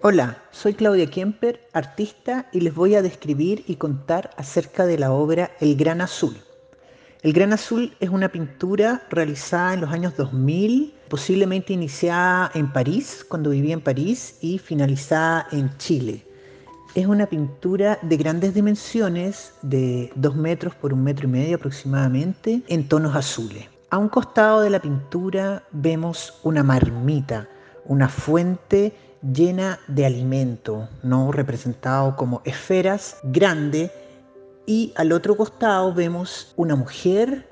Hola, soy Claudia Kemper, artista, y les voy a describir y contar acerca de la obra El Gran Azul. El Gran Azul es una pintura realizada en los años 2000, posiblemente iniciada en París, cuando vivía en París, y finalizada en Chile. Es una pintura de grandes dimensiones, de 2 metros por un metro y medio aproximadamente, en tonos azules. A un costado de la pintura vemos una marmita, una fuente llena de alimento, ¿no? representado como esferas grande y al otro costado vemos una mujer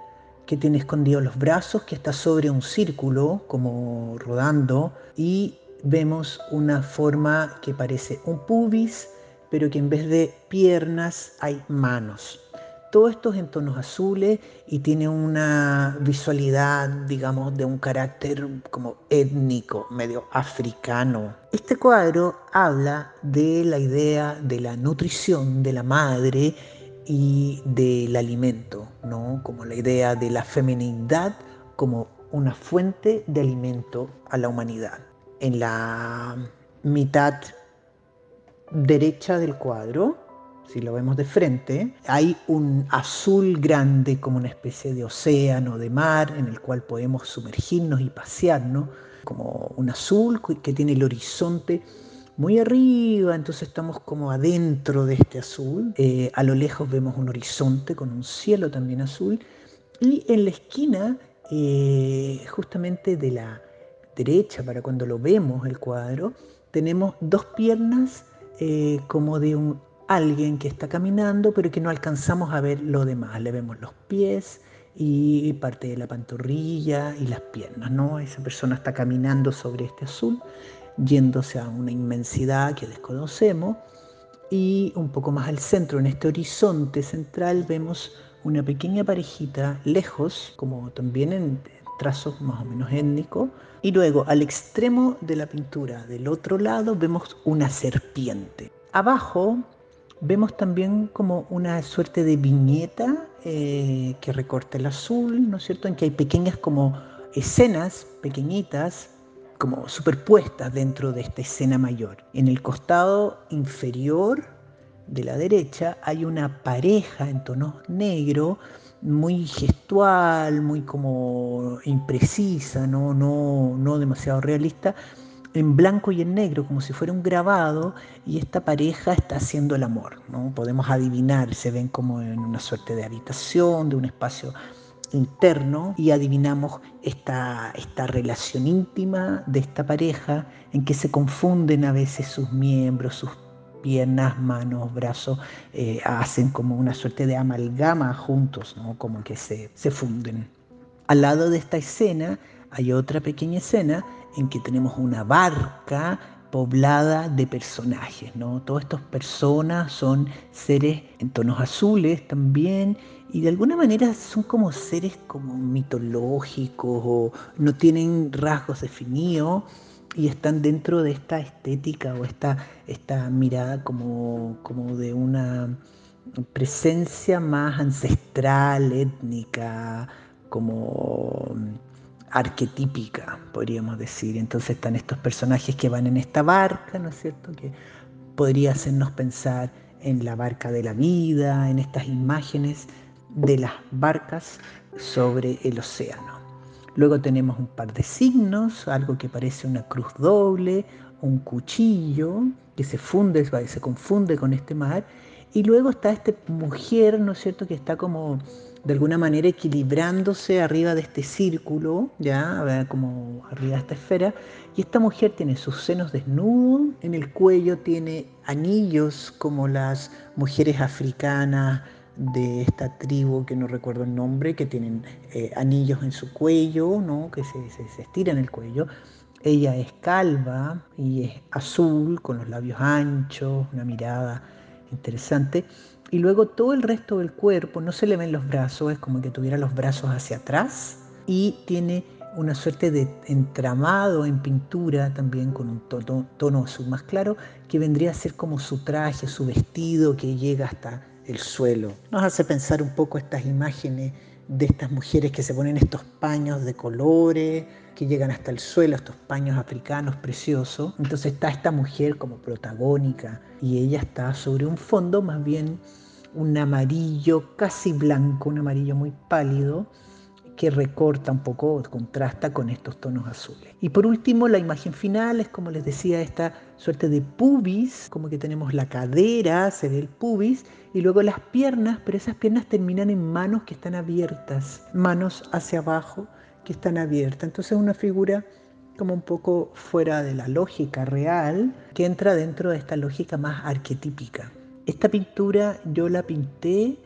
que tiene escondidos los brazos, que está sobre un círculo como rodando y vemos una forma que parece un pubis, pero que en vez de piernas hay manos todo esto es en tonos azules y tiene una visualidad, digamos, de un carácter como étnico, medio africano. Este cuadro habla de la idea de la nutrición de la madre y del alimento, ¿no? Como la idea de la feminidad como una fuente de alimento a la humanidad. En la mitad derecha del cuadro si lo vemos de frente, hay un azul grande como una especie de océano, de mar, en el cual podemos sumergirnos y pasearnos, como un azul que tiene el horizonte muy arriba, entonces estamos como adentro de este azul. Eh, a lo lejos vemos un horizonte con un cielo también azul. Y en la esquina, eh, justamente de la derecha, para cuando lo vemos el cuadro, tenemos dos piernas eh, como de un alguien que está caminando, pero que no alcanzamos a ver lo demás. Le vemos los pies y parte de la pantorrilla y las piernas, ¿no? Esa persona está caminando sobre este azul, yéndose a una inmensidad que desconocemos. Y un poco más al centro, en este horizonte central, vemos una pequeña parejita lejos, como también en trazos más o menos étnicos. Y luego, al extremo de la pintura, del otro lado, vemos una serpiente. Abajo Vemos también como una suerte de viñeta eh, que recorta el azul, ¿no es cierto? En que hay pequeñas como escenas pequeñitas como superpuestas dentro de esta escena mayor. En el costado inferior de la derecha hay una pareja en tonos negro muy gestual, muy como imprecisa, no, no, no demasiado realista, en blanco y en negro, como si fuera un grabado, y esta pareja está haciendo el amor. ¿no? Podemos adivinar, se ven como en una suerte de habitación, de un espacio interno, y adivinamos esta, esta relación íntima de esta pareja en que se confunden a veces sus miembros, sus piernas, manos, brazos, eh, hacen como una suerte de amalgama juntos, ¿no? como que se, se funden. Al lado de esta escena hay otra pequeña escena en que tenemos una barca poblada de personajes, ¿no? Todas estas personas son seres en tonos azules también y de alguna manera son como seres como mitológicos o no tienen rasgos definidos y están dentro de esta estética o esta, esta mirada como, como de una presencia más ancestral, étnica, como arquetípica, podríamos decir. Entonces están estos personajes que van en esta barca, ¿no es cierto? Que podría hacernos pensar en la barca de la vida, en estas imágenes de las barcas sobre el océano. Luego tenemos un par de signos, algo que parece una cruz doble, un cuchillo que se funde, se confunde con este mar. Y luego está esta mujer, ¿no es cierto?, que está como de alguna manera equilibrándose arriba de este círculo, ya, como arriba de esta esfera, y esta mujer tiene sus senos desnudos, en el cuello tiene anillos como las mujeres africanas de esta tribu que no recuerdo el nombre, que tienen eh, anillos en su cuello, ¿no? que se, se, se estiran el cuello. Ella es calva y es azul, con los labios anchos, una mirada interesante y luego todo el resto del cuerpo, no se le ven los brazos, es como que tuviera los brazos hacia atrás y tiene una suerte de entramado en pintura también con un tono, tono azul más claro que vendría a ser como su traje, su vestido que llega hasta el suelo. Nos hace pensar un poco estas imágenes de estas mujeres que se ponen estos paños de colores, que llegan hasta el suelo, estos paños africanos preciosos. Entonces está esta mujer como protagónica y ella está sobre un fondo más bien un amarillo casi blanco, un amarillo muy pálido que recorta un poco, contrasta con estos tonos azules. Y por último, la imagen final es, como les decía, esta suerte de pubis, como que tenemos la cadera, se ve el pubis, y luego las piernas, pero esas piernas terminan en manos que están abiertas, manos hacia abajo que están abiertas. Entonces es una figura como un poco fuera de la lógica real, que entra dentro de esta lógica más arquetípica. Esta pintura yo la pinté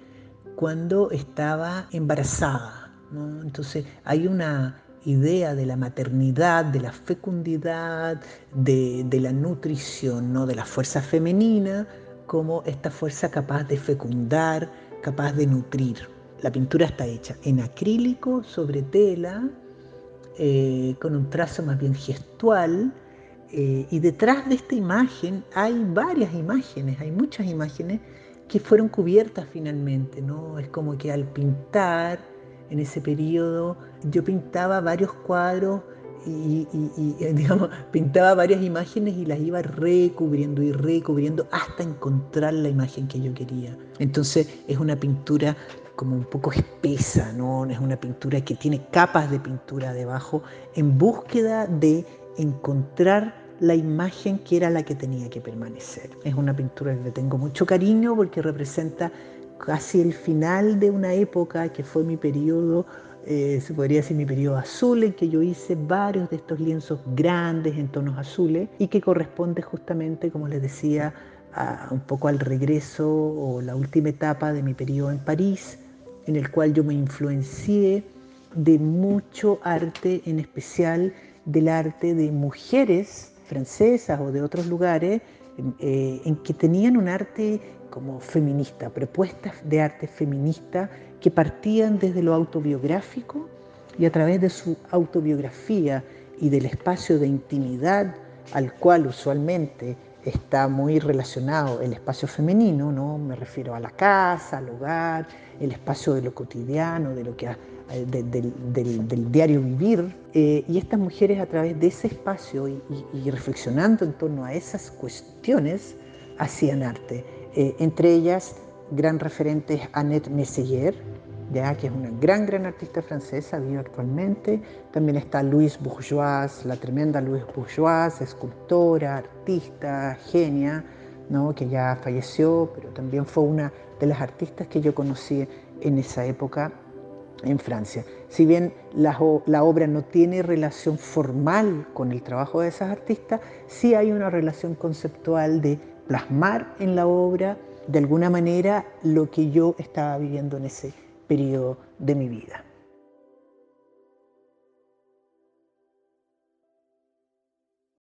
cuando estaba embarazada entonces hay una idea de la maternidad, de la fecundidad, de, la nutrición, ¿no? de la fuerza femenina, como esta fuerza capaz de fecundar, capaz de nutrir. La pintura está hecha en acrílico sobre tela, eh, con un trazo más bien gestual, eh, y detrás de esta imagen hay varias imágenes, hay muchas imágenes que fueron cubiertas finalmente, ¿no? Es como que al pintar en ese periodo. Yo pintaba varios cuadros y, digamos, pintaba varias imágenes y las iba recubriendo y recubriendo hasta encontrar la imagen que yo quería. Entonces es una pintura como un poco espesa, ¿no? Es una pintura que tiene capas de pintura debajo en búsqueda de encontrar la imagen que era la que tenía que permanecer. Es una pintura que tengo mucho cariño porque representa casi el final de una época que fue mi periodo, eh, se podría decir mi periodo azul, en que yo hice varios de estos lienzos grandes en tonos azules y que corresponde justamente, como les decía, un poco al regreso o la última etapa de mi periodo en París, en el cual yo me influencié de mucho arte, en especial del arte de mujeres francesas o de otros lugares, eh, en que tenían un arte como feminista, propuestas de arte feminista que partían desde lo autobiográfico y a través de su autobiografía y del espacio de intimidad al cual usualmente está muy relacionado el espacio femenino, ¿no? Me refiero a la casa, al hogar, el espacio de lo cotidiano, de lo que eh, del, diario vivir. Eh, y estas mujeres a través de ese espacio y reflexionando en torno a esas cuestiones hacían arte. Eh, entre ellas, gran referente es Annette Messier, ya, que es una gran, gran artista francesa, vive actualmente. También está Louise Bourgeois, la tremenda Louise Bourgeois, escultora, artista, genia, ¿no? que ya falleció, pero también fue una de las artistas que yo conocí en esa época en Francia. Si bien la, la, obra no tiene relación formal con el trabajo de esas artistas, sí hay una relación conceptual de plasmar en la obra de alguna manera lo que yo estaba viviendo en ese periodo de mi vida.